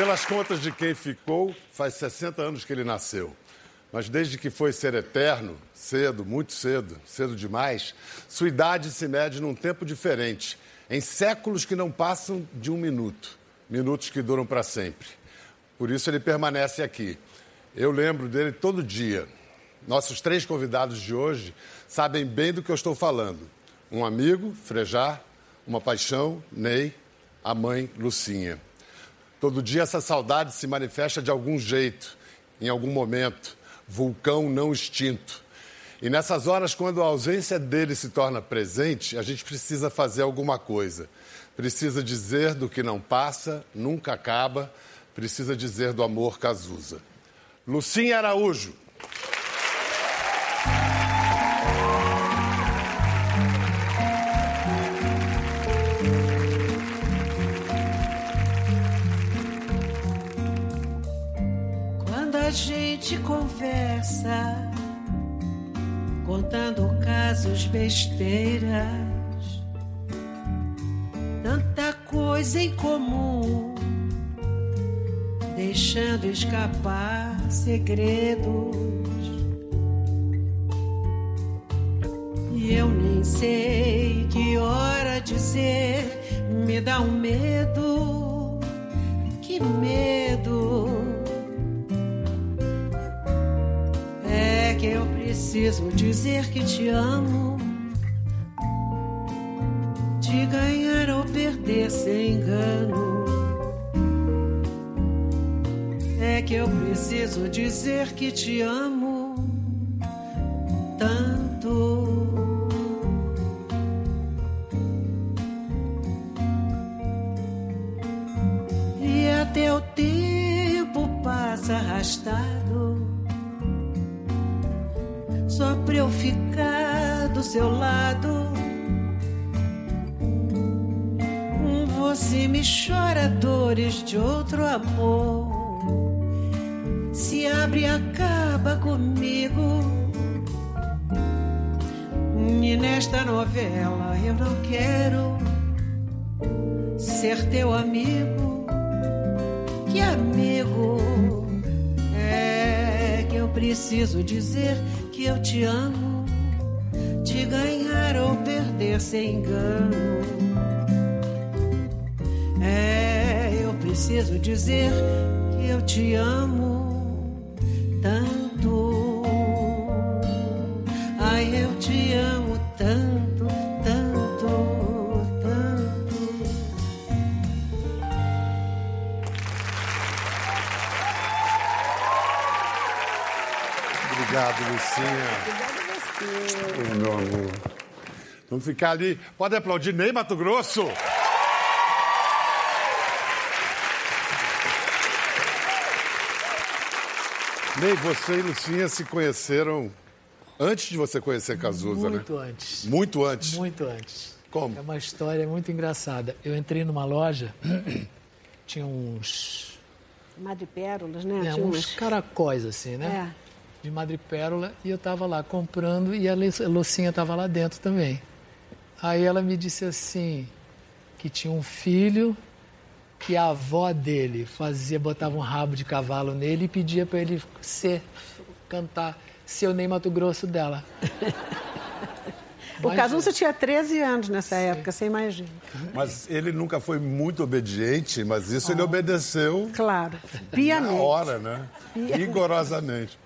Pelas contas de quem ficou, faz 60 anos que ele nasceu. Mas desde que foi ser eterno, cedo, muito cedo, cedo demais, sua idade se mede num tempo diferente, em séculos que não passam de um minuto, minutos que duram para sempre. Por isso ele permanece aqui. Eu lembro dele todo dia. Nossos três convidados de hoje sabem bem do que eu estou falando. Um amigo, Frejar, uma paixão, Ney, a mãe, Lucinha. Todo dia essa saudade se manifesta de algum jeito, em algum momento vulcão não extinto. E nessas horas, quando a ausência dele se torna presente, a gente precisa fazer alguma coisa. Precisa dizer do que não passa, nunca acaba, precisa dizer do amor Cazuza. Lucinha Araújo. Contando casos besteiras, tanta coisa em comum, deixando escapar segredos. E eu nem sei que hora dizer, me dá um medo, que medo preciso dizer que te amo. De ganhar ou perder sem engano. É que eu preciso dizer que te amo novela eu não quero ser teu amigo. Que amigo é que eu preciso dizer que eu te amo, te ganhar ou perder sem engano. É, eu preciso dizer que eu te amo Lucinha. Obrigada você. meu amor. Vamos ficar ali. Pode aplaudir Ney Mato Grosso. Ney, você e Lucinha se conheceram antes de você conhecer Cazuza, muito né? Muito antes. Muito antes? Muito antes. Como? É uma história muito engraçada. Eu entrei numa loja, tinha uns... Madrepérolas, né? É, uns caracóis, assim, né? É de madrepérola e eu estava lá comprando e a Lucinha estava lá dentro também. Aí ela me disse assim que tinha um filho que a avó dele fazia, botava um rabo de cavalo nele e pedia para ele ser, cantar Seu Ney Mato Grosso dela. O Cazuza tinha 13 anos nessa Sim. época, você imagina. Mas ele nunca foi muito obediente, mas isso oh. ele obedeceu. Claro, piamente. Na hora, né? Piamente. Rigorosamente.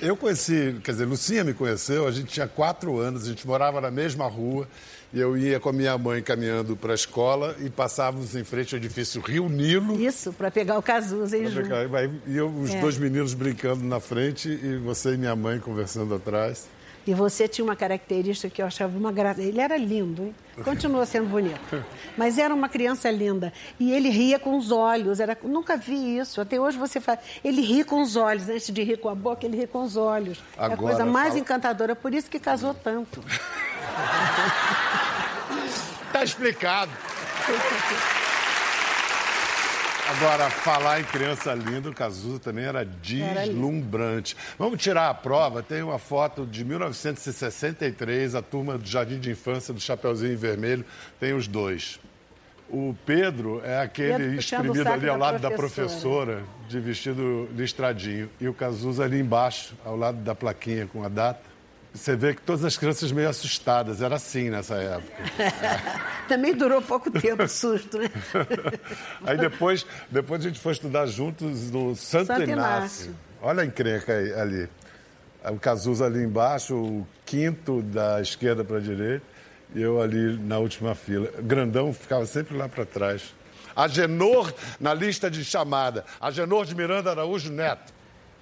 Eu conheci, quer dizer, Lucinha me conheceu, a gente tinha quatro anos, a gente morava na mesma rua e eu ia com a minha mãe caminhando para a escola e passávamos em frente ao edifício Rio Nilo. Isso, para pegar o Cazuza e pegar, E eu, os é. dois meninos brincando na frente e você e minha mãe conversando atrás. E você tinha uma característica que eu achava uma graça. Ele era lindo, hein? Continua sendo bonito. Mas era uma criança linda. E ele ria com os olhos. Era... Nunca vi isso. Até hoje você faz. Ele ri com os olhos. Antes de rir com a boca, ele ri com os olhos. Agora, é a coisa mais fala... encantadora. Por isso que casou tanto. tá explicado. Agora, falar em criança linda, o Cazuza também era deslumbrante. Vamos tirar a prova. Tem uma foto de 1963, a turma do Jardim de Infância do Chapeuzinho Vermelho. Tem os dois. O Pedro é aquele espremido ali ao da lado da professora. professora, de vestido listradinho. E o Cazuza ali embaixo, ao lado da plaquinha com a data. Você vê que todas as crianças meio assustadas. Era assim nessa época. Também durou pouco tempo o susto, né? Aí depois, depois a gente foi estudar juntos no Santo, Santo Inácio. Inácio. Olha a encrenca ali. O Cazuza ali embaixo, o quinto da esquerda para a direita, e eu ali na última fila. Grandão ficava sempre lá para trás. Agenor na lista de chamada. Agenor de Miranda Araújo Neto.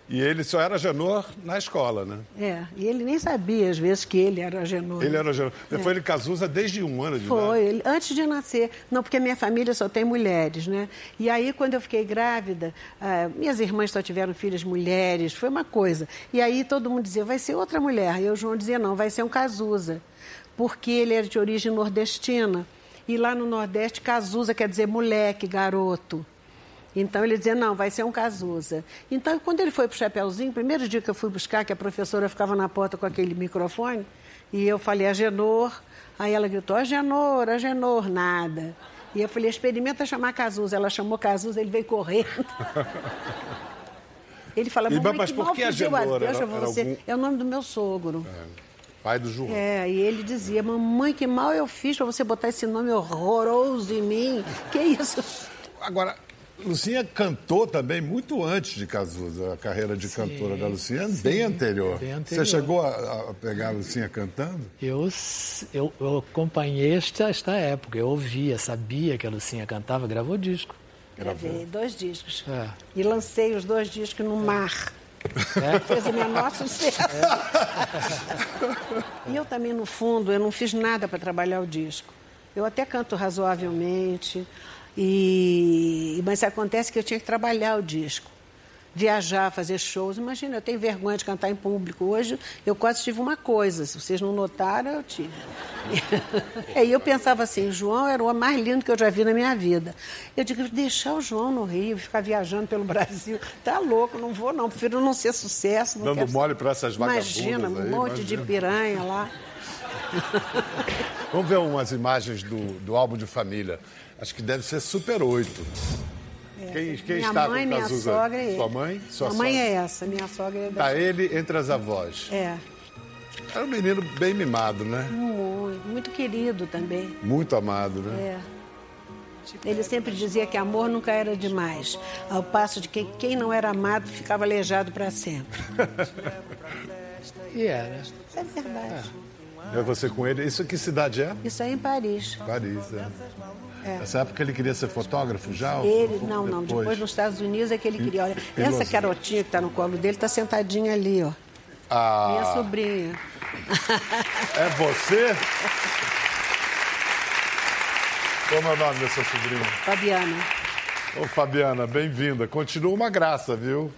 E ele só era Agenor na escola, né? É, e ele nem sabia, às vezes, que ele era Agenor. Ele era Agenor. Foi ele Cazuza desde um ano de idade. Foi, ele, antes de nascer. Não, porque minha família só tem mulheres, né? E aí, quando eu fiquei grávida, ah, minhas irmãs só tiveram filhas mulheres, foi uma coisa. E aí todo mundo dizia, vai ser outra mulher. E o João dizia, não, vai ser um Cazuza. Porque ele era de origem nordestina. E lá no Nordeste, Cazuza quer dizer moleque, garoto. Então ele dizia, não, vai ser um Cazuza. Então, quando ele foi para o Chapeuzinho, primeiro dia que eu fui buscar, que a professora ficava na porta com aquele microfone, e eu falei, Agenor. Aí ela gritou, Agenor, Agenor, nada. E eu falei, experimenta chamar Cazuza. Ela chamou Cazuza, ele veio correndo. Ele fala, mamãe, mas que por que Agenor? Era- era você. algum- É o nome do meu sogro. Pai do João. É, e ele dizia, mamãe, que mal eu fiz para você botar esse nome horroroso em mim. Que isso? Agora, Lucinha cantou também muito antes de Cazuza. A carreira de cantora da Lucinha é bem anterior. bem anterior. Você chegou a, a pegar a Lucinha cantando? Eu, eu, eu acompanhei esta, esta época, eu ouvia, sabia que a Lucinha cantava, gravou disco. Gravei dois discos. É. E lancei os dois discos no mar. É? Fez o menor sucesso. E eu também, no fundo, eu não fiz nada para trabalhar o disco. Eu até canto razoavelmente, e... mas acontece que eu tinha que trabalhar o disco. Viajar, fazer shows. Imagina, eu tenho vergonha de cantar em público. Hoje eu quase tive uma coisa. Se vocês não notaram, eu tive. E eu pensava assim, João era o mais lindo que eu já vi na minha vida. Eu digo, deixar o João no Rio, ficar viajando pelo Brasil. Tá louco, não vou não. Prefiro não ser sucesso. Não Dando mole pra essas vagabundas Imagina, um aí, monte de imagina. piranha lá. Vamos ver umas imagens do, do álbum de família. Acho que deve ser Super 8. Quem, quem É. minha está mãe, com minha Cazuza? sogra e ele. Sua mãe? Sua minha mãe sogra? é essa, minha sogra é. Tá ele entre as avós. É, Era um menino bem mimado, né? muito, muito querido também. Muito amado, né? É. Ele sempre dizia que amor nunca era demais, ao passo de que quem não era amado ficava aleijado para sempre. E era. É verdade. É você com ele. Isso que cidade é? Isso aí em Paris. Paris, é. É. Nessa época ele queria ser fotógrafo já? Ele, pouco não, não, depois nos Estados Unidos é que ele queria. Olha, e essa garotinha que está no colo dele está sentadinha ali, ó. Minha Ah, sobrinha. é você? Como é o nome da sua sobrinha? Fabiana. Ô, Fabiana, bem-vinda. Continua uma graça, viu?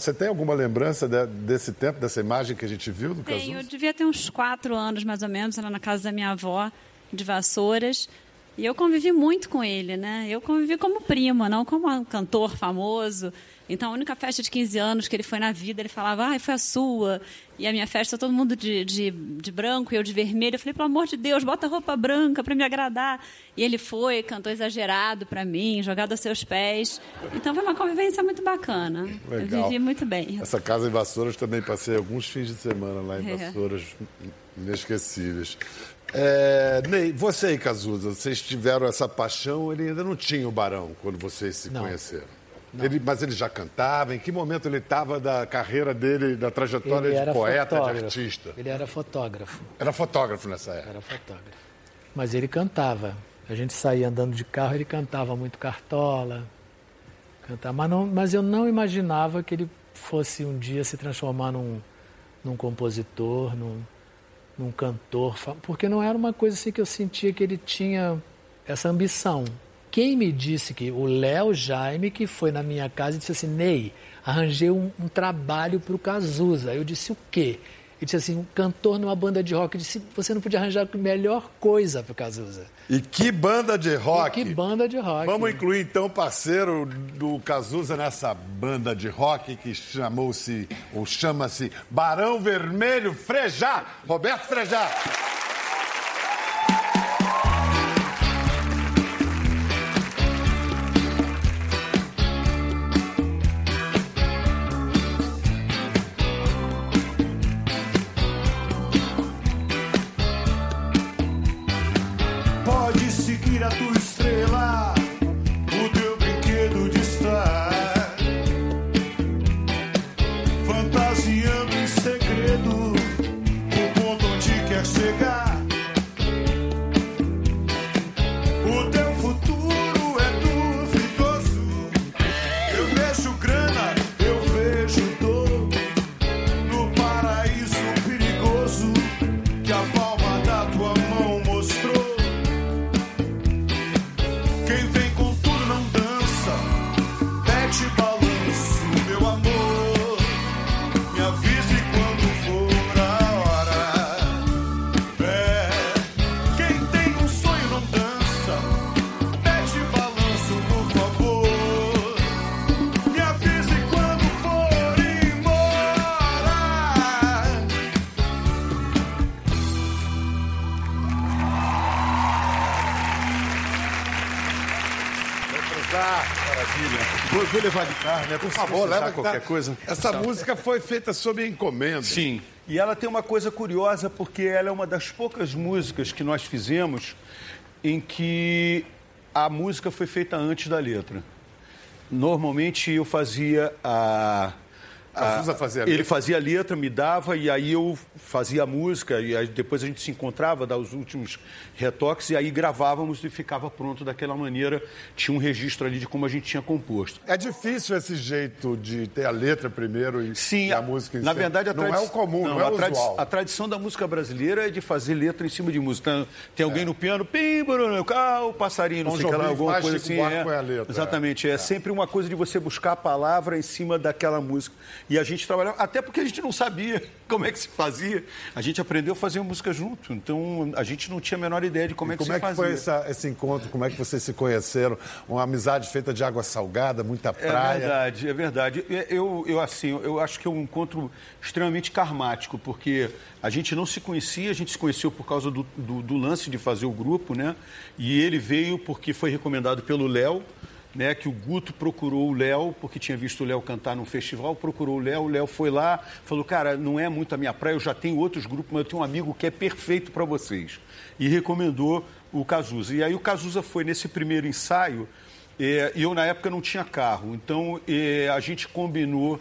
Você tem alguma lembrança de- desse tempo, dessa imagem que a gente viu do Tenho, eu devia ter uns quatro anos, mais ou menos, era na casa da minha avó, de Vassouras. E eu convivi muito com ele, né? Eu convivi como prima, não como um cantor famoso. Então, a única festa de 15 anos que ele foi na vida, ele falava, ai, foi a sua. E a minha festa, todo mundo de, de, de branco e eu de vermelho. Eu falei, pelo amor de Deus, bota roupa branca para me agradar. E ele foi, cantou exagerado para mim, jogado aos seus pés. Então, foi uma convivência muito bacana. Eu Legal. vivi muito bem. Essa casa em Vassouras também passei alguns fins de semana lá em É. Vassouras, inesquecíveis. É, Ney, você e Cazuza, vocês tiveram essa paixão, ele ainda não tinha o Barão quando vocês se Não. conheceram. Ele- mas ele já cantava? Em que momento ele estava da carreira dele, da trajetória Ele de poeta, de fotógrafo. artista? Ele era fotógrafo. Era fotógrafo nessa época. Era fotógrafo. Mas ele cantava. A gente saía andando de carro, ele cantava muito cartola. Cantava. Mas, não, mas eu não imaginava que ele fosse um dia se transformar num, num compositor, num, num cantor. Porque não era uma coisa assim que eu sentia que ele tinha essa ambição. Quem me disse que o Léo Jaime, que foi na minha casa e disse assim, Ney, arranjei um, um trabalho para o Cazuza. Eu disse, o quê? Ele disse assim, um cantor numa banda de rock. Eu disse, você não podia arranjar a melhor coisa para o Cazuza. E que banda de rock! E que banda de rock. Vamos incluir então o parceiro do Cazuza nessa banda de rock que chamou-se, ou chama-se Barão Vermelho Frejá. Roberto Frejá. Né? Por favor, leva qualquer tá- coisa. Essa música foi feita sob encomenda. Sim. E ela tem uma coisa curiosa, porque ela é uma das poucas músicas que nós fizemos em que a música foi feita antes da letra. Normalmente eu fazia a. Cazuza fazia a Ele fazia a letra, me dava, e aí eu fazia a música, e depois a gente se encontrava, dava os últimos retoques, e aí gravávamos e ficava pronto daquela maneira. Tinha um registro ali de como a gente tinha composto. É difícil esse jeito de ter a letra primeiro e, Sim, e a música em na cima. verdade a não é tradi- o comum, não, é a o tradi- usual. A tradição da música brasileira é de fazer letra em cima de música. Tem, alguém no piano, pim, ah, o passarinho, não Tom sei o que lá, alguma coisa assim. É. a letra, Exatamente, é. sempre uma coisa de você buscar a palavra em cima daquela música. E a gente trabalhava, até porque a gente não sabia como é que se fazia. A gente aprendeu a fazer música junto, então a gente não tinha a menor ideia de como é que Como se é que fazia. foi essa- esse encontro? Como é que vocês se conheceram? Uma amizade feita de água salgada, muita É praia. verdade, é verdade. Eu, eu, assim, eu acho que é um encontro extremamente karmático, porque a gente não se conhecia, a gente se conheceu por causa do, do, do lance de fazer o grupo, né? E ele veio porque foi recomendado pelo Léo, né? Que o Guto procurou o Léo, porque tinha visto o Léo cantar num festival, procurou o Léo, o Léo foi lá, falou, cara, não é muito a minha praia, eu já tenho outros grupos, mas eu tenho um amigo que é perfeito para vocês. E recomendou o Cazuza. E aí o Cazuza foi nesse primeiro ensaio, eh, e eu na época não tinha carro, então eh, a gente combinou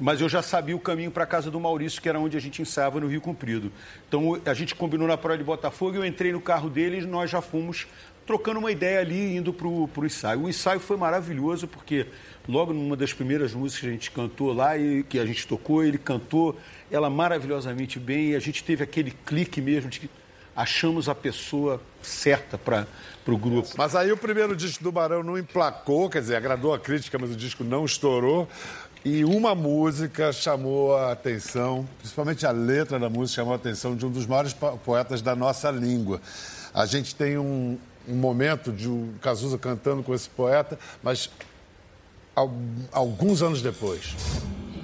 mas eu já sabia o caminho para a casa do Maurício, que era onde a gente ensaiava no Rio Comprido. Então a gente combinou na praia de Botafogo, eu entrei no carro dele e nós já fomos trocando uma ideia ali, indo para o ensaio. O ensaio foi maravilhoso, porque logo numa das primeiras músicas que a gente cantou lá, e que a gente tocou, ele cantou ela maravilhosamente bem, e a gente teve aquele clique mesmo de que achamos a pessoa certa para o grupo. Mas aí o primeiro disco do Barão não emplacou, quer dizer, agradou a crítica, mas o disco não estourou. E uma música chamou a atenção, principalmente a letra da música chamou a atenção de um dos maiores po- poetas da nossa língua. A gente tem um, um momento de o Cazuza cantando com esse poeta, mas al- alguns anos depois.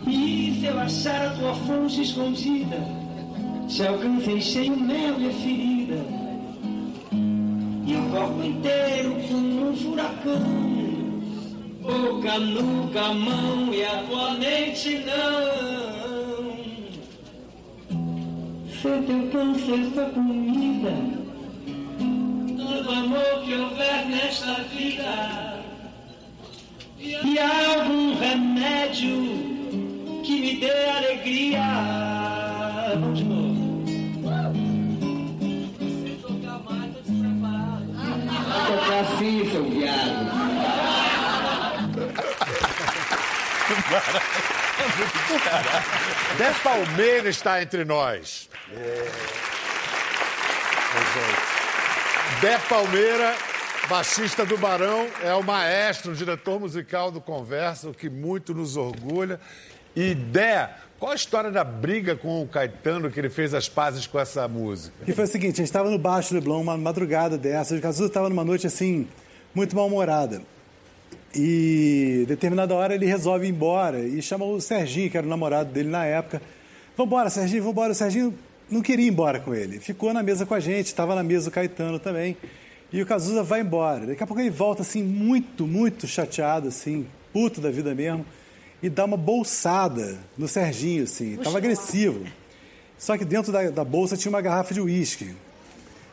E se eu achar a tua fonte escondida, se alcancei cheio mel e ferida, e o corpo inteiro como um furacão, boca, nuca, mão e a tua mente não. Se teu câncer for comida, todo amor que houver nesta vida, e há algum remédio que me dê alegria. Vamos de novo. Vai tocar assim, seu viado. Dé Palmeira está entre nós. Dé Palmeira, baixista do Barão, é o maestro, o diretor musical do Conversa, o que muito nos orgulha. E Dé, qual a história da briga com o Caetano que ele fez as pazes com essa música? Que foi o seguinte, a gente estava no Baixo Leblon, uma madrugada dessa, o Cazuza estava numa noite assim, muito mal-humorada. E determinada hora ele resolve ir embora e chama o Serginho, que era o namorado dele na época. Vambora, Serginho, vambora. O Serginho não queria ir embora com ele. Ficou na mesa com a gente, estava na mesa o Caetano também. E o Cazuza vai embora. Daqui a pouco ele volta assim, muito, muito chateado, assim, puto da vida mesmo, e dá uma bolsada no Serginho, assim. Tava agressivo. Só que dentro da, da bolsa tinha uma garrafa de uísque.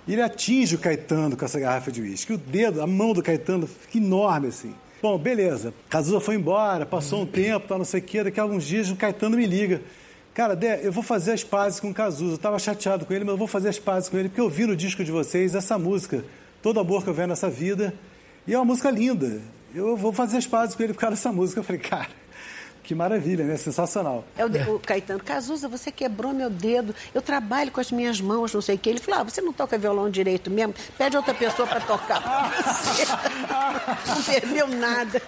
E ele atinge o Caetano com essa garrafa de uísque. O dedo, a mão do Caetano fica enorme assim. Bom, beleza. Cazuza foi embora, passou um tempo, tá, não sei o quê. Daqui a alguns dias o Caetano me liga. Cara, Dé, eu vou fazer as pazes com o Cazuza. Eu tava chateado com ele, mas eu vou fazer as pazes com ele, porque eu vi no disco de vocês essa música, Todo Amor que eu vejo nessa vida. E é uma música linda. Eu vou fazer as pazes com ele por causa dessa música. Eu falei, cara, que maravilha, né? Sensacional. É o, de- o Caetano, Cazuza, você quebrou meu dedo, eu trabalho com as minhas mãos, não sei o quê. Ele falou, ah, você não toca violão direito mesmo? Pede outra pessoa para tocar. Não perdeu nada.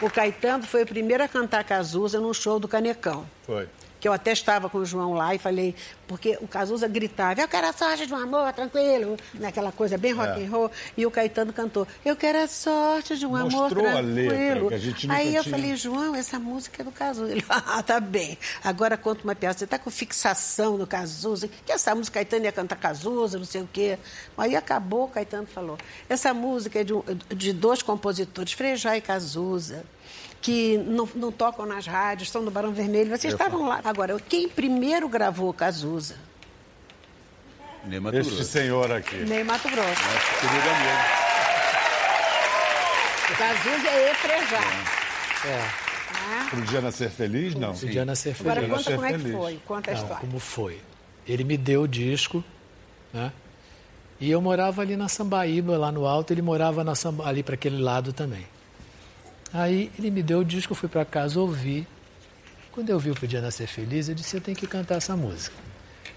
O Caetano foi o primeiro a cantar Cazuza num show do Canecão. Foi. Que eu até estava com o João lá e falei, porque o Cazuza gritava, eu quero a sorte de um amor, tranquilo, naquela coisa bem rock É. and roll. E o Caetano cantou, eu quero a sorte de um amor Mostrou a tranquilo. letra, que a gente nunca Aí eu tinha. falei, João, essa música é do Cazuza. Ele, ah, tá bem. Agora conta uma piada. Você tá com fixação no Cazuza. Que essa música Caetano ia cantar Cazuza, não sei o quê. Aí acabou, o Caetano falou. Essa música é de, um- de dois compositores, Frejá e Cazuza, que não, não tocam nas rádios, são do Barão Vermelho. Vocês estavam lá. Agora, quem primeiro gravou Cazuza? Ney Mato Este Grosso. senhor aqui. Ney Mato Grosso. Nosso querido amigo. Cazuza é e Frejá. É, Ah, Pro dia nascer feliz, não. podia nascer feliz. Agora conta ser como é que feliz. foi. Conta a Não, história. como foi? Ele me deu o disco, né? E eu morava ali na Sambaíba, lá no alto, ele morava na Samba- ali para aquele lado também. Aí ele me deu o disco, eu fui para casa ouvir. Quando eu vi o Podia Nascer Feliz, eu disse, eu tenho que cantar essa música.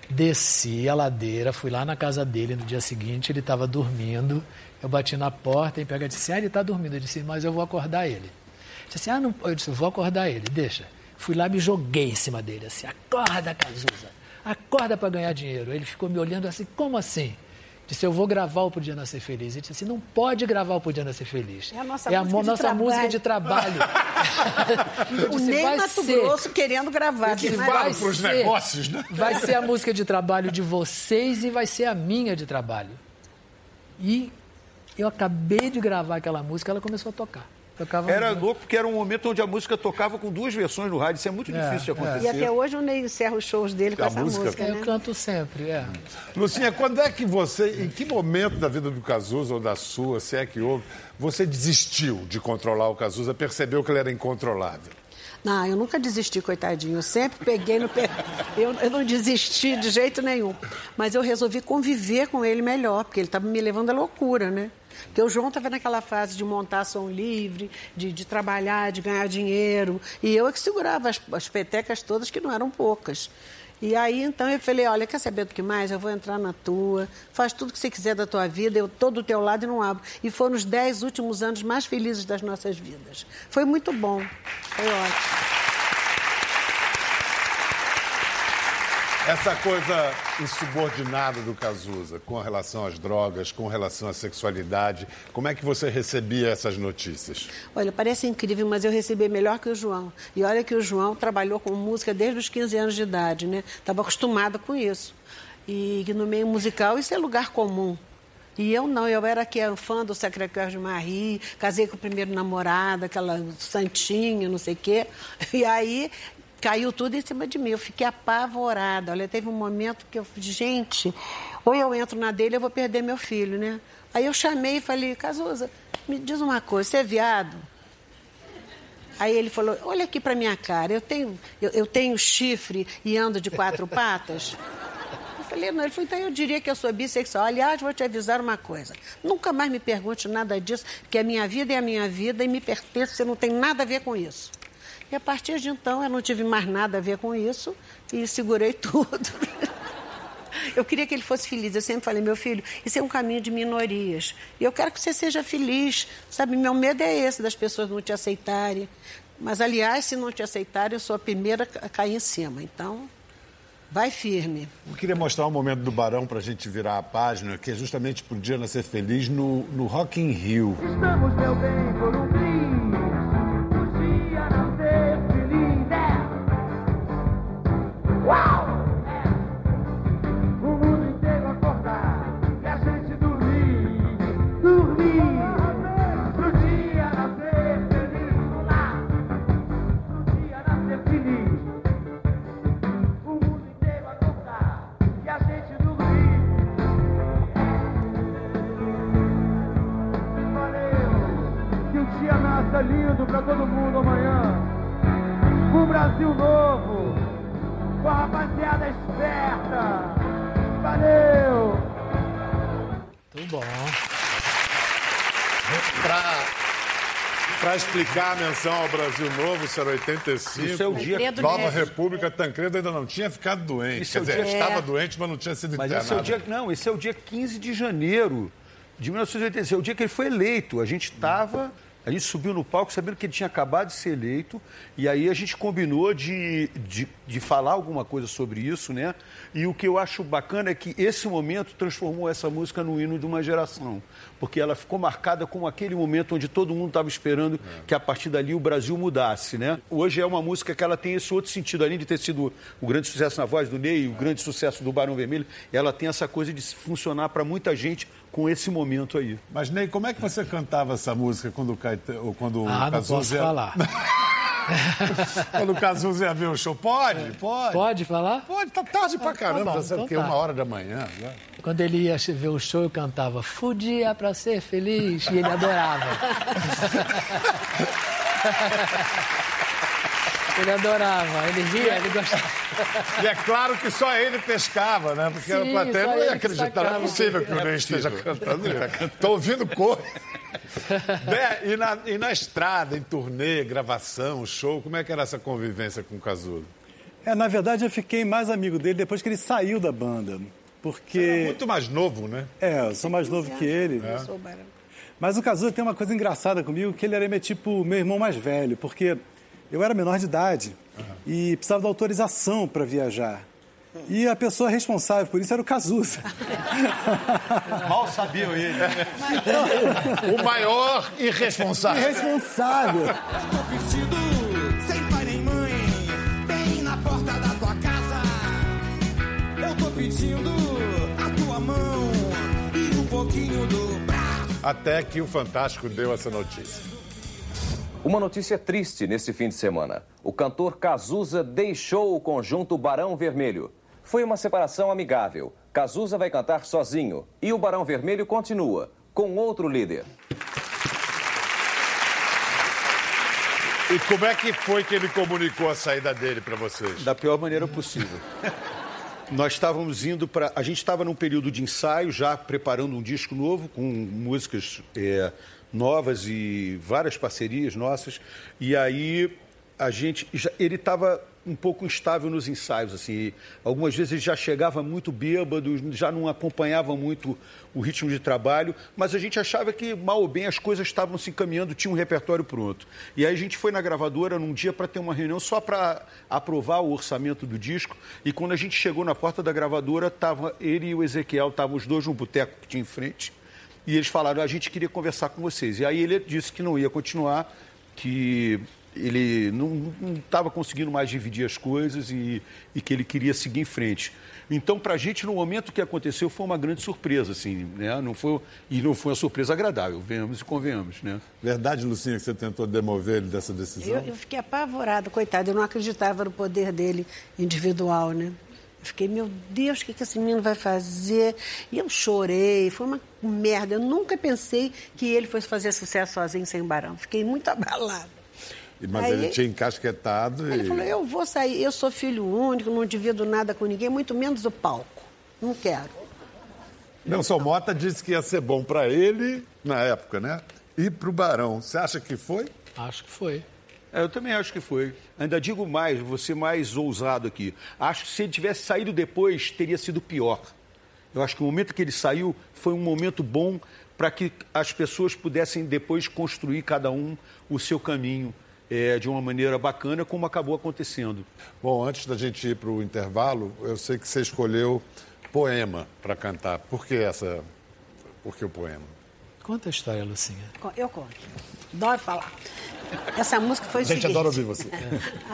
Desci a ladeira, fui lá na casa dele no dia seguinte, ele estava dormindo. Eu bati na porta e pega disse, ah, ele está dormindo. Eu disse, mas eu vou acordar ele. Disse assim, ah, não. Eu disse, eu vou acordar ele, deixa. Fui lá e me joguei em cima dele, assim, acorda, Cazuza, acorda para ganhar dinheiro. Ele ficou me olhando assim, como assim? Disse, eu vou gravar o Podia Nascer Feliz. Ele disse assim, não pode gravar o Podia Nascer Feliz. É a nossa mo- música de nossa trabalho." música de trabalho. Eu O disse, Ney "Vai Mato ser." Grosso querendo gravar. Disse, Mas- vai pros ser, negócios, né? vai ser a música de trabalho de vocês e vai ser a minha de trabalho. E eu acabei de gravar aquela música, ela começou a tocar. Tocava Era no- louco porque era um momento onde a música tocava com duas versões no rádio. Isso é muito É, difícil de é. acontecer. E até hoje o Ney encerra os shows dele com A essa música- música, É, né? eu canto sempre, é. Lucinha, quando é que você, em que momento da vida do Cazuza ou da sua, se é que houve, você desistiu de controlar o Cazuza, percebeu que ele era incontrolável? Não, eu nunca desisti, coitadinho. Eu sempre peguei no pé. Eu, eu não desisti de jeito nenhum. Mas eu resolvi conviver com ele melhor, porque ele estava me levando à loucura, né? Porque o João estava naquela fase de montar som livre, de, de trabalhar, de ganhar dinheiro. E eu é que segurava as, as petecas todas, que não eram poucas. E aí, então, eu falei, olha, quer saber do que mais? Eu vou entrar na tua, faz tudo que você quiser da tua vida, eu estou do teu lado e não abro. E foram os dez últimos anos mais felizes das nossas vidas. Foi muito bom, foi ótimo. Essa coisa insubordinada do Cazuza, com relação às drogas, com relação à sexualidade, como é que você recebia essas notícias? Olha, parece incrível, mas eu recebi melhor que o João. E olha que o João trabalhou com música desde os 15 anos de idade, né? Estava acostumado com isso. E que no meio musical isso é lugar comum. E eu não, eu era aqui fã do Sacré-Cœur de Marie, casei com o primeiro namorado, aquela santinha, não sei o quê. E aí caiu tudo em cima de mim. Eu fiquei apavorada. Olha, teve um momento que eu gente, ou eu entro na dele, eu vou perder meu filho, né? Aí eu chamei e falei, Cazuza, me diz uma coisa, você é viado? Aí ele falou, olha aqui pra minha cara, eu tenho, eu, eu tenho chifre e ando de quatro patas? Eu falei, não, ele falou, então eu diria que eu sou bissexual. Aliás, vou te avisar uma coisa. Nunca mais me pergunte nada disso, porque a minha vida é a minha vida e me pertence, você não tem nada a ver com isso. E a partir de então eu não tive mais nada a ver com isso e segurei tudo. Eu queria que ele fosse feliz. Eu sempre falei, meu filho, isso é um caminho de minorias. E eu quero que você seja feliz. Sabe, meu medo é esse, das pessoas não te aceitarem. Mas, aliás, se não te aceitarem, eu sou a primeira a cair em cima. Então, vai firme. Eu queria mostrar um momento do Barão para a gente virar a página, que é justamente por dia nascer feliz no, no Rock in Rio. Estamos, meu bem, por um lindo pra todo mundo amanhã. Um Brasil novo, com a rapaziada esperta. Valeu! Muito bom. Para explicar a menção ao Brasil Novo, isso era 85. Isso é o dia Tancredo Nova Neves. República, Tancredo ainda não tinha ficado doente. Isso Quer é o dizer, dia- estava doente, mas não tinha sido Mas esse é o internado. dia. Não, esse é o dia 15 de janeiro de 1986. É o dia que ele foi eleito. A gente estava. A gente subiu no palco sabendo que ele tinha acabado de ser eleito. E aí a gente combinou de, de, de falar alguma coisa sobre isso, né? E o que eu acho bacana é que esse momento transformou essa música no hino de uma geração. Porque ela ficou marcada como aquele momento onde todo mundo estava esperando que a partir dali o Brasil mudasse, né? Hoje é uma música que ela tem esse outro sentido, além de ter sido o grande sucesso na voz do Ney, o grande sucesso do Barão Vermelho, ela tem essa coisa de funcionar para muita gente com esse momento aí. Mas, Ney, como é que você cantava essa música quando o Caetano... ou Quando o Ah, não Cazuza posso falar. quando o Cazuza ia ver o show? Pode, pode. Pode falar? Pode, tá tarde pra Ah, tá caramba, bom, já sabe então o quê? tá. Uma hora da manhã. né? Quando ele ia ver o show, eu cantava Fudia pra ser feliz. E ele adorava. ele adorava, ele ria, ele gostava. E é claro que só ele pescava, né? Porque a Sim, plateia só não ia acreditar. Não é possível que o Ney esteja cantando. Estou ouvindo cor. Bé, e, na, e na estrada, em turnê, gravação, show, como é que era essa convivência com o Cazuza? É, na verdade, eu fiquei mais amigo dele depois que ele saiu da banda. Porque. Muito mais novo, né? É, eu sou mais novo que ele. Eu sou barão. Mas o Cazuza tem uma coisa engraçada comigo, que ele era meu, tipo meu irmão mais velho, porque eu era menor de idade e precisava da autorização para viajar. E a pessoa responsável por isso era o Cazuza. Mal sabiam ele. O maior irresponsável. Irresponsável. Tô vestido sem pai nem mãe, bem na porta da tua casa. Eu tô pedindo a tua mão e um pouquinho do braço. Até que o Fantástico deu essa notícia. Uma notícia triste nesse fim de semana. O cantor Cazuza deixou o conjunto Barão Vermelho. Foi uma separação amigável. Cazuza vai cantar sozinho e o Barão Vermelho continua, com outro líder. E como é que foi que ele comunicou a saída dele para vocês? Da pior maneira possível. Nós estávamos indo para. A gente estava num período de ensaio, já preparando um disco novo, com músicas é, novas e várias parcerias nossas. E aí a gente. ele estava um pouco instável nos ensaios, assim. Algumas vezes ele já chegava muito bêbado, já não acompanhava muito o ritmo de trabalho, mas a gente achava que, mal ou bem, as coisas estavam se encaminhando, tinha um repertório pronto. E aí a gente foi na gravadora num dia para ter uma reunião só para aprovar o orçamento do disco. E quando a gente chegou na porta da gravadora, tava ele e o Ezequiel, estavam os dois num boteco que tinha em frente. E eles falaram, a gente queria conversar com vocês. E aí ele disse que não ia continuar, que ele não estava conseguindo mais dividir as coisas e, e que ele queria seguir em frente. Então, para a gente, no momento que aconteceu, foi uma grande surpresa, assim, né? Não foi, e não foi uma surpresa agradável, venhamos e convenhamos, né? Verdade, Lucinha, que você tentou demover ele dessa decisão? Eu, eu fiquei apavorada, coitado. Eu não acreditava no poder dele individual, né? Eu fiquei, meu Deus, o que, que esse menino vai fazer? E eu chorei, foi uma merda. Eu nunca pensei que ele fosse fazer sucesso sozinho sem barão. Fiquei muito abalada. Mas Aí- ele tinha encasquetado e... Ele falou, eu vou sair, eu sou filho único, não divido nada com ninguém, muito menos do palco. Não quero. Nelson Mota disse que ia ser bom para ele, na época, né? E para o Barão. Você acha que foi? Acho que foi. É, eu também acho que foi. Ainda digo mais, ser mais ousado aqui. Acho que se ele tivesse saído depois, teria sido pior. Eu acho que o momento que ele saiu foi um momento bom para que as pessoas pudessem depois construir cada um o seu caminho é, de uma maneira bacana, como acabou acontecendo. Bom, antes da gente ir para o intervalo, eu sei que você escolheu poema para cantar. Por que essa... Por que o poema? Conta a história, Lucinha. Eu conto. Adoro falar. Essa música foi o A gente adora ouvir você.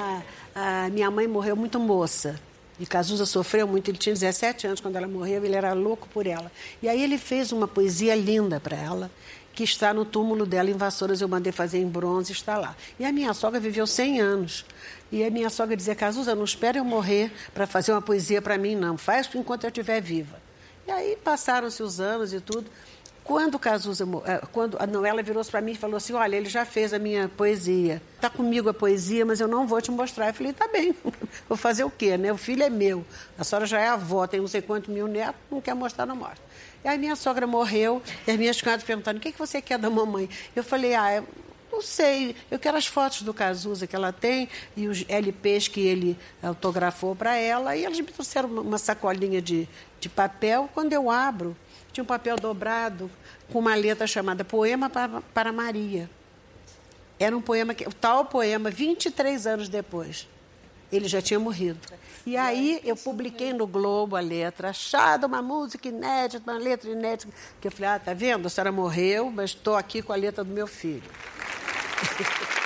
a, a minha mãe morreu muito moça. E Cazuza sofreu muito. Ele tinha 17 anos quando ela morreu, ele era louco por ela. E aí ele fez uma poesia linda para ela, que está no túmulo dela em Vassouras. Eu mandei fazer em bronze, está lá. E a minha sogra viveu 100 anos. E a minha sogra dizia: Cazuza, não espere eu morrer para fazer uma poesia para mim, não. Faz enquanto eu estiver viva. E aí passaram-se os anos e tudo. Quando o Cazuza, eh, quando a Noela virou-se para mim e falou assim, olha, ele já fez a minha poesia. Está comigo a poesia, mas eu não vou te mostrar. Eu falei, tá bem, vou fazer o quê, né? O filho é meu, a senhora já é avó, tem não sei quantos mil netos, não quer mostrar, não mostra. E aí minha sogra morreu, e as minhas cunhadas perguntaram, o que, que você quer da mamãe? Eu falei, ah, é não sei. Eu quero as fotos do Cazuza que ela tem e os LPs que ele autografou para ela. E eles me trouxeram uma sacolinha de, de papel. Quando eu abro, tinha um papel dobrado com uma letra chamada Poema para, Maria. Era um poema, que, o tal poema, 23 anos depois. Ele já tinha morrido. E aí eu publiquei no Globo a letra, achada uma música inédita, uma letra inédita. Que eu falei, ah, tá vendo? A senhora morreu, mas estou aqui com a letra do meu filho.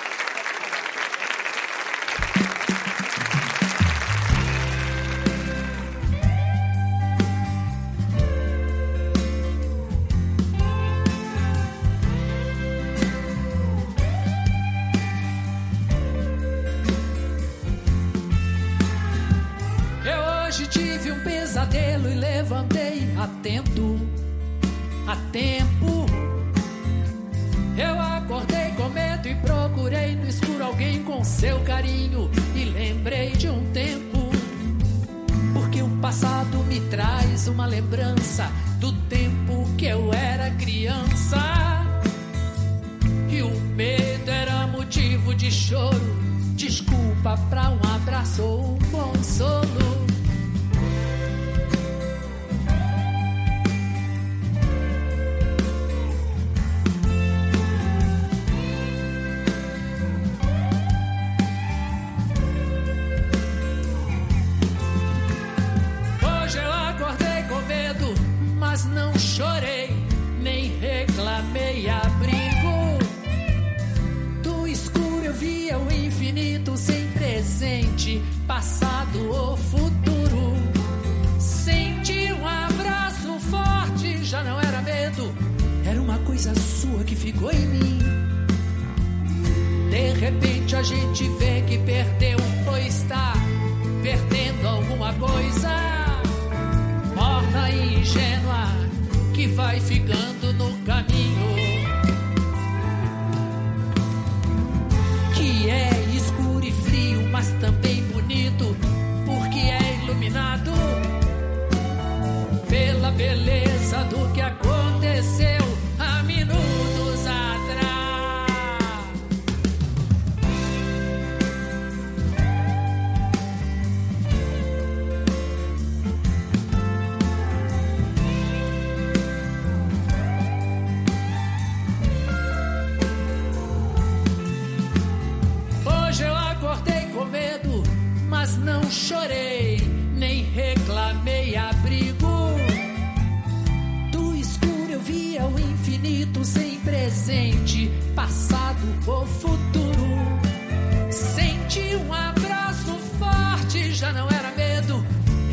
traz uma lembrança do tempo que eu era criança. E o medo era motivo de choro, desculpa pra um abraço ou um consolo. Perdeu ou está perdendo alguma coisa. Morna e ingênua que vai ficando no caminho. Que é escuro e frio, mas também bonito, porque é iluminado pela beleza chorei, nem reclamei abrigo. Do escuro eu via o infinito sem presente, passado ou futuro. Senti um abraço forte, já não era medo,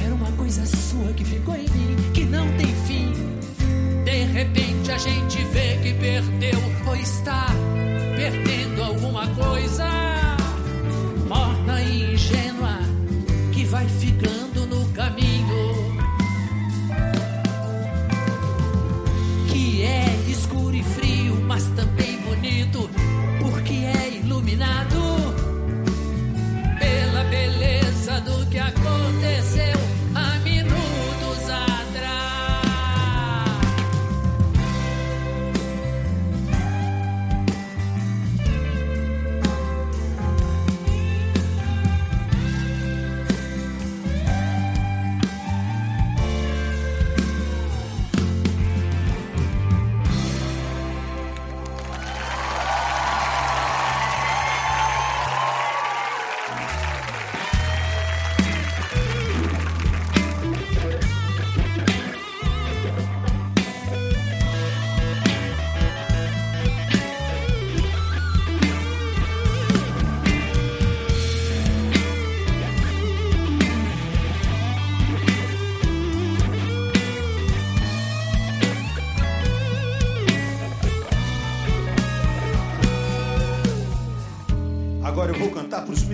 era uma coisa sua que ficou em mim, que não tem fim. De repente a gente vê que perdeu ou está perdendo alguma coisa.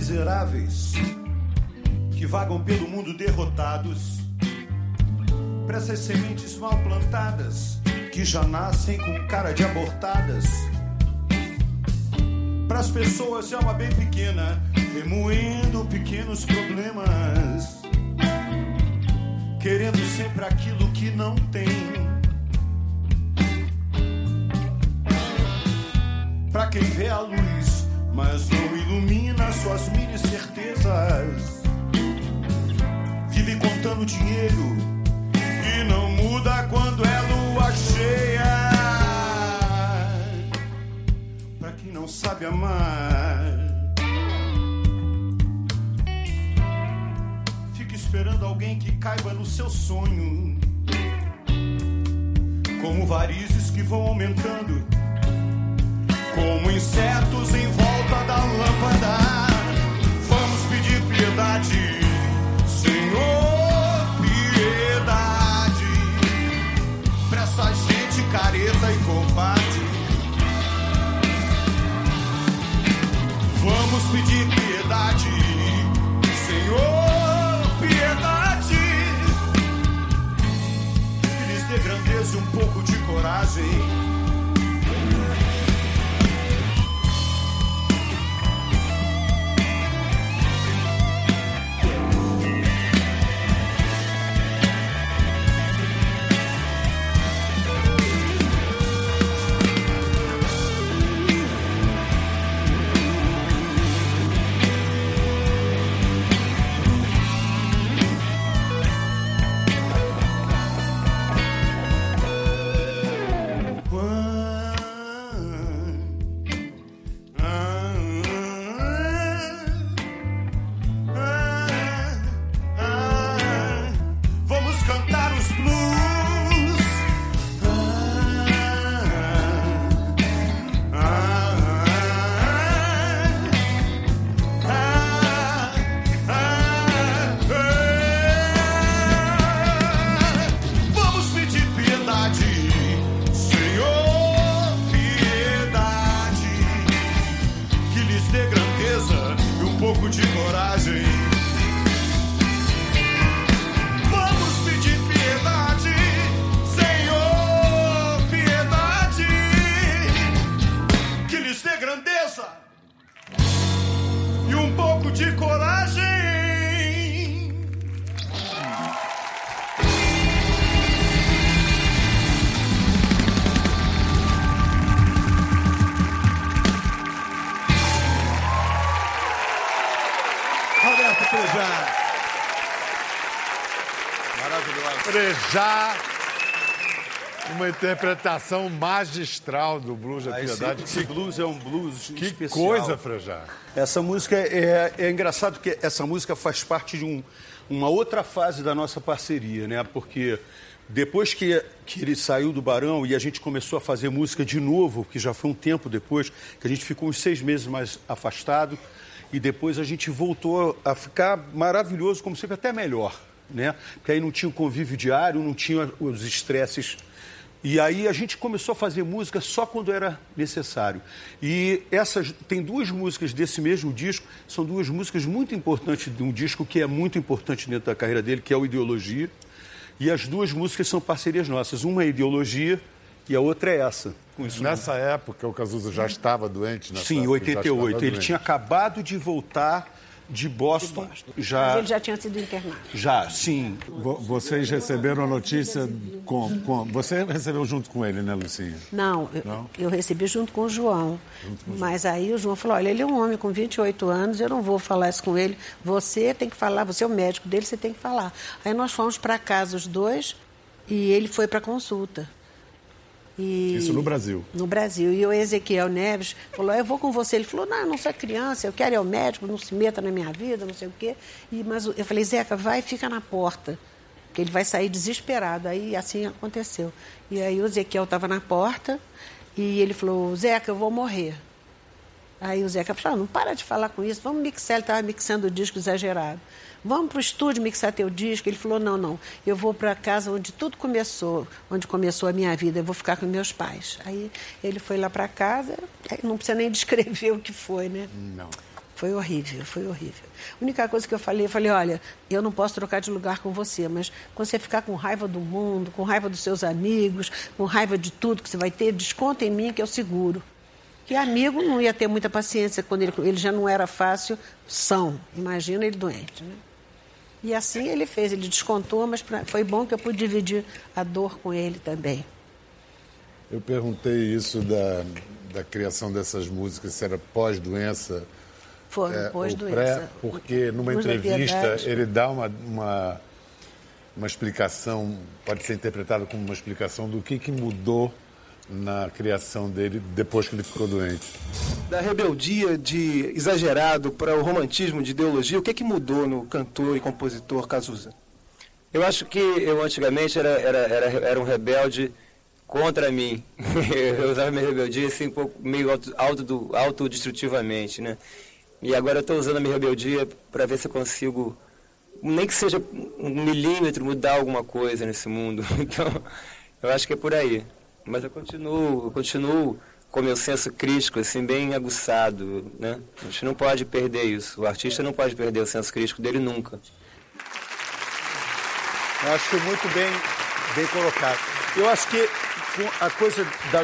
Miseráveis que vagam pelo mundo derrotados. Pra essas sementes mal plantadas que já nascem com cara de abortadas. Pras pessoas de alma bem pequena, remoendo pequenos problemas. Querendo sempre aquilo que não tem. Pra quem vê a luz, mas não ilumina suas mini certezas. Vive contando dinheiro e não muda quando é lua cheia. Pra quem não sabe amar, fica esperando alguém que caiba no seu sonho. Como varizes que vão aumentando, como insetos em volta da lâmpada. Vamos pedir piedade, Senhor, piedade, pra essa gente careta e combate. Vamos pedir piedade, Senhor, piedade, que lhes dê grandeza e um pouco de coragem. Frejá, uma interpretação magistral do blues da Ah, esse, Piedade. esse blues é um blues Que especial. coisa, Frejá. Essa música é, é engraçado que essa música faz parte de um- uma outra fase da nossa parceria, né? Porque depois que, que ele saiu do Barão e a gente começou a fazer música de novo, que já foi um tempo depois, que a gente ficou uns seis meses mais afastado, e depois a gente voltou a ficar maravilhoso, como sempre, até melhor, né? Porque aí não tinha o convívio diário, não tinha os estresses e aí a gente começou a fazer música só quando era necessário. E essas tem duas músicas desse mesmo disco, são duas músicas muito importantes de um disco que é muito importante dentro da carreira dele, que é o Ideologia. E as duas músicas são parcerias nossas. Uma é Ideologia e a outra é essa. Com isso Nessa época, o Cazuza já estava doente? Nessa Sim, estava 88. Ele doente. tinha acabado de voltar de Boston. Mas Já, ele já tinha sido internado. já, sim. Vo- Vocês receberam a notícia com, com- Você recebeu junto com ele, né, Lucinha? Não, eu, Não? eu recebi junto com o João. Mas aí o João falou: olha, ele é um homem com 28 anos, eu não vou falar isso com ele. Você tem que falar, você é o médico dele, você tem que falar. Aí nós fomos para casa os dois e ele foi para consulta. E- Isso no Brasil. No Brasil. E o Ezequiel Neves falou: eu vou com você. Ele falou: não, eu não sou criança, eu quero ir ao médico, não se meta na minha vida, não sei o quê. E, mas eu falei: Zeca, vai e fica na porta, que ele vai sair desesperado. Aí assim aconteceu. E aí o Ezequiel estava na porta e ele falou: Zeca, eu vou morrer. Aí o Zeca falou: ah, não para de falar com isso, vamos mixar. Ele estava mixando o disco exagerado. Vamos para o estúdio mixar teu disco. Ele falou: não, não, eu vou para a casa onde tudo começou, onde começou a minha vida, eu vou ficar com meus pais. Aí ele foi lá para casa, não precisa nem descrever o que foi, né? Não. Foi horrível, foi horrível. A única coisa que eu falei, eu falei, olha, eu não posso trocar de lugar com você, mas quando você ficar com raiva do mundo, com raiva dos seus amigos, com raiva de tudo que você vai ter, desconta em mim que eu seguro. Que amigo não ia ter muita paciência quando ele, ele já não era fácil, são. Imagina ele doente, né? E assim ele fez, ele descontou, mas pra- foi bom que eu pude dividir a dor com ele também. Eu perguntei isso da, da criação dessas músicas, se era pós-doença Foi, é, pós-doença. porque numa entrevista ele dá uma, uma, uma explicação, pode ser interpretado como uma explicação do que, que mudou na criação dele depois que ele ficou doente. Da rebeldia de exagerado para o romantismo de ideologia, o que, que mudou no cantor e compositor Cazuza? Eu acho que eu antigamente era, era, era, era um rebelde contra mim. eu usava minha rebeldia assim, um pouco meio auto, auto, autodestrutivamente, né? E agora eu estou usando a minha rebeldia para ver se eu consigo, nem que seja um milímetro, mudar alguma coisa nesse mundo. Então, eu acho que é por aí. Mas eu continuo, eu continuo com meu senso crítico assim bem aguçado, né? A gente não pode perder isso. O artista não pode perder o senso crítico dele nunca. Eu acho muito bem, bem colocado. Eu acho que a coisa da-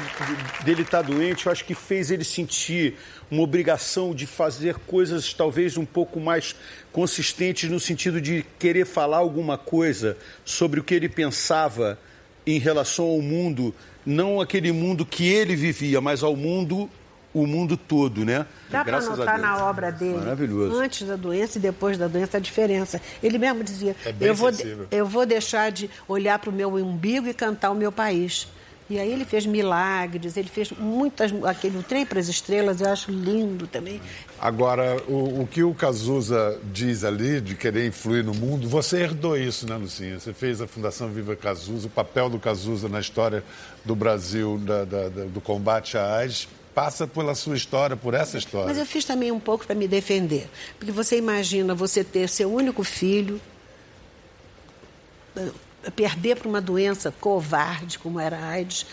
dele estar doente, eu acho que fez ele sentir uma obrigação de fazer coisas talvez um pouco mais consistentes no sentido de querer falar alguma coisa sobre o que ele pensava em relação ao mundo, não aquele mundo que ele vivia, mas ao mundo, o mundo todo, né? Dá para notar na obra dele, Maravilhoso. antes da doença e depois da doença, a diferença. Ele mesmo dizia: É eu, vou, eu vou deixar de olhar para o meu umbigo e cantar o meu país. E aí ele fez milagres, ele fez muitas. Aquele o Trem para as Estrelas, eu acho lindo também. Agora, o, o que o Cazuza diz ali, de querer influir no mundo, você herdou isso, né, Lucinha? Você fez a Fundação Viva Cazuza, o papel do Cazuza na história do Brasil, da- da- da- do combate à AIDS, passa pela sua história, por essa história. Mas eu fiz também um pouco para me defender. Porque você imagina você ter seu único filho, perder para uma doença covarde como era a AIDS,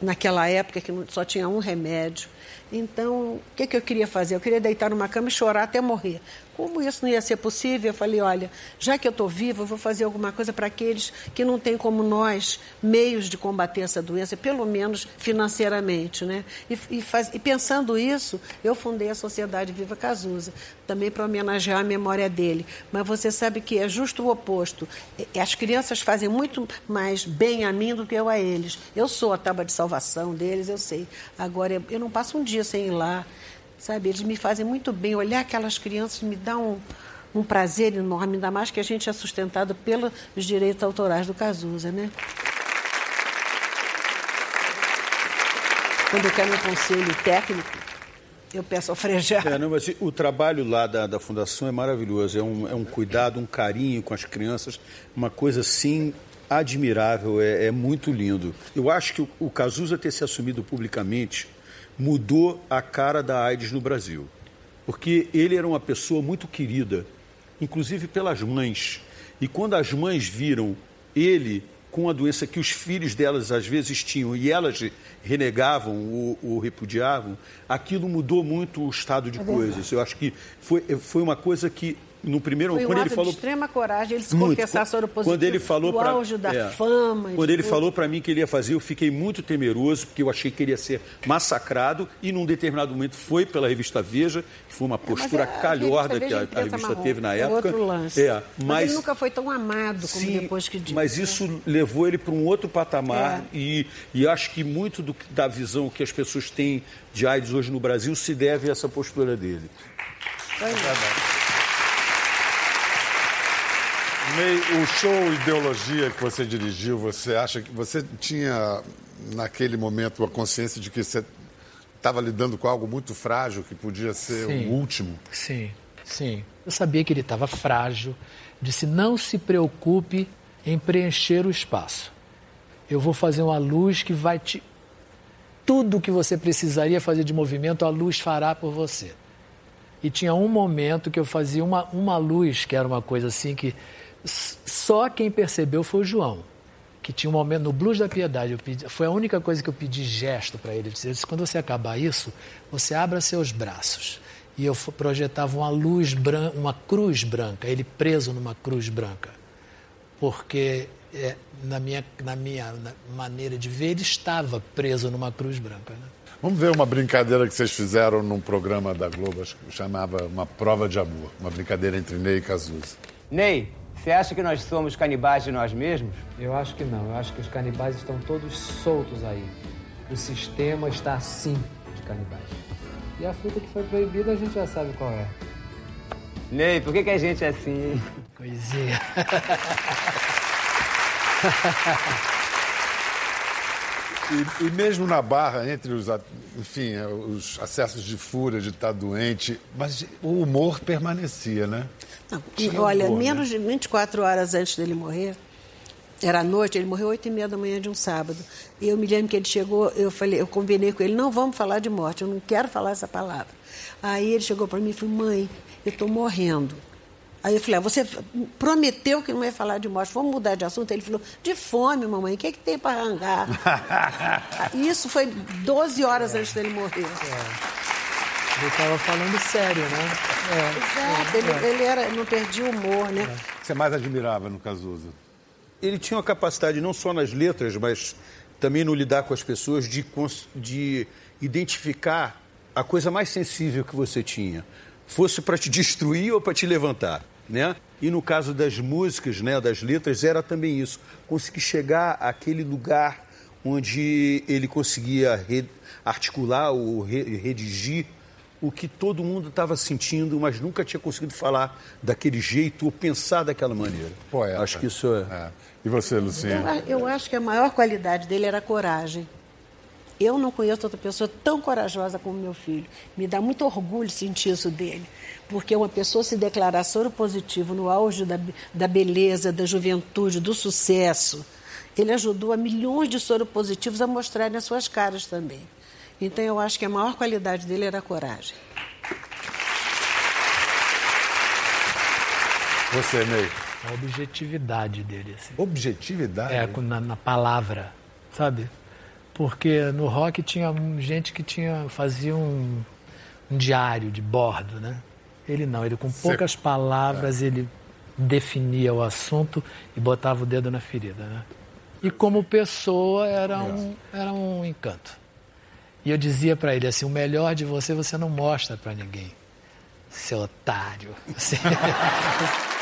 naquela época que só tinha um remédio. Então, o que, que eu queria fazer? Eu queria deitar numa cama e chorar até morrer. Como isso não ia ser possível, eu falei: olha, já que eu estou viva, eu vou fazer alguma coisa para aqueles que não têm como nós meios de combater essa doença, pelo menos financeiramente. Né? E, e faz- e pensando isso, eu fundei a Sociedade Viva Cazuza, também para homenagear a memória dele. Mas você sabe que é justo o oposto. As crianças fazem muito mais bem a mim do que eu a eles. Eu sou a tábua de salvação deles, eu sei. Agora, eu não passo um dia sem ir lá. Sabe, eles me fazem muito bem. Olhar aquelas crianças me dá um, um prazer enorme, ainda mais que a gente é sustentado pelos direitos autorais do Cazuza, né? Quando eu quero um conselho técnico, eu peço ao Frejá. É, não, mas o trabalho lá da, da Fundação é maravilhoso. É um, é um cuidado, um carinho com as crianças, uma coisa assim admirável, é, é muito lindo. Eu acho que o, o Cazuza ter se assumido publicamente mudou a cara da AIDS no Brasil. Porque ele era uma pessoa muito querida, inclusive pelas mães. E quando as mães viram ele com a doença que os filhos delas às vezes tinham e elas renegavam ou, ou repudiavam, aquilo mudou muito o estado de É coisas. Eu acho que foi, foi uma coisa que no primeiro Foi um quando ele falou de extrema coragem ele se muito. confessar sobre o positivo Quando ele falou pra- auge da é. fama. Quando ele tudo. falou para mim que ele ia fazer, eu fiquei muito temeroso, porque eu achei que ele ia ser massacrado, e num determinado momento foi pela revista Veja, que foi uma postura é, calhorda que a, a imprensa revista marrom, teve na é época. outro lance. É, mas, mas, ele nunca foi tão amado como Sim, depois que disse. mas né? isso levou ele para um outro patamar É. e, e acho que muito do, da visão que as pessoas têm de AIDS hoje no Brasil se deve a essa postura dele. Foi mesmo. O show Ideologia que você dirigiu, você acha que você tinha naquele momento a consciência de que você estava lidando com algo muito frágil que podia ser Sim. o último? Sim, sim. Eu sabia que ele estava frágil. Disse: não se preocupe em preencher o espaço. Eu vou fazer uma luz que vai te. Tudo que você precisaria fazer de movimento, a luz fará por você. E tinha um momento que eu fazia uma, uma luz, que era uma coisa assim que só quem percebeu foi o João. Que tinha um momento no Blues da Piedade, eu pedi, foi a única coisa que eu pedi gesto para ele. Eu disse, quando você acabar isso, você abra seus braços. E eu projetava uma luz branca, uma cruz branca, ele preso numa cruz branca. Porque é, na, minha, na minha na maneira de ver, ele estava preso numa cruz branca. Né? Vamos ver uma brincadeira que vocês fizeram num programa da Globo, acho que chamava Uma Prova de Amor. Uma brincadeira entre Ney e Cazuza. Ney, você acha que nós somos canibais de nós mesmos? Eu acho que não. Eu acho que os canibais estão todos soltos aí. o sistema está sim de canibais. E a fruta que foi proibida a gente já sabe qual é. Ney, por que, que a gente é assim, hein? Coisinha. E, e mesmo na barra, entre os, enfim, eh, os acessos de fúria, de estar doente, mas o humor permanecia, né? Não, Tinha olha, humor, né? menos de 24 horas antes dele morrer, era à noite, ele morreu oito e meia da manhã de um sábado. E eu me lembro que ele chegou, eu falei, eu combinei com ele, não vamos falar de morte, eu não quero falar essa palavra. Aí ele chegou para mim e falou, mãe, eu estou morrendo. Aí eu falei, ah, você prometeu que não ia falar de morte, vamos mudar de assunto? Ele falou, de fome, mamãe, o que, é que tem para arrancar? E Isso foi 12 horas antes dele morrer. Ele estava falando sério, né? Exato, ele, ele era, não perdia o humor, né? O que você mais admirava no Cazuza? Ele tinha uma capacidade, não só nas letras, mas também no lidar com as pessoas, de, de identificar a coisa mais sensível que você tinha. Fosse para te destruir ou para te levantar. Né? E no caso das músicas, né, das letras, era também isso. Conseguir chegar àquele lugar onde ele conseguia re- articular ou re- redigir o que todo mundo estava sentindo, mas nunca tinha conseguido falar daquele jeito ou pensar daquela maneira. Acho que isso é. E você, Lucinha? Eu, eu acho que a maior qualidade dele era a coragem. Eu não conheço outra pessoa tão corajosa como meu filho. Me dá muito orgulho sentir isso dele. Porque uma pessoa se declarar soro positivo no auge da, da beleza, da juventude, do sucesso, ele ajudou a milhões de soro positivos a mostrarem as suas caras também. Então eu acho que a maior qualidade dele era a coragem. Você, Ney? A objetividade dele, assim. Objetividade? É, na, na palavra, sabe? Porque no rock tinha gente que tinha fazia um, um diário de bordo, né? Ele não, ele com poucas palavras ele definia o assunto e botava o dedo na ferida, né? E como pessoa era um, era um encanto. E eu dizia para ele assim, o melhor de você você não mostra para ninguém, seu otário.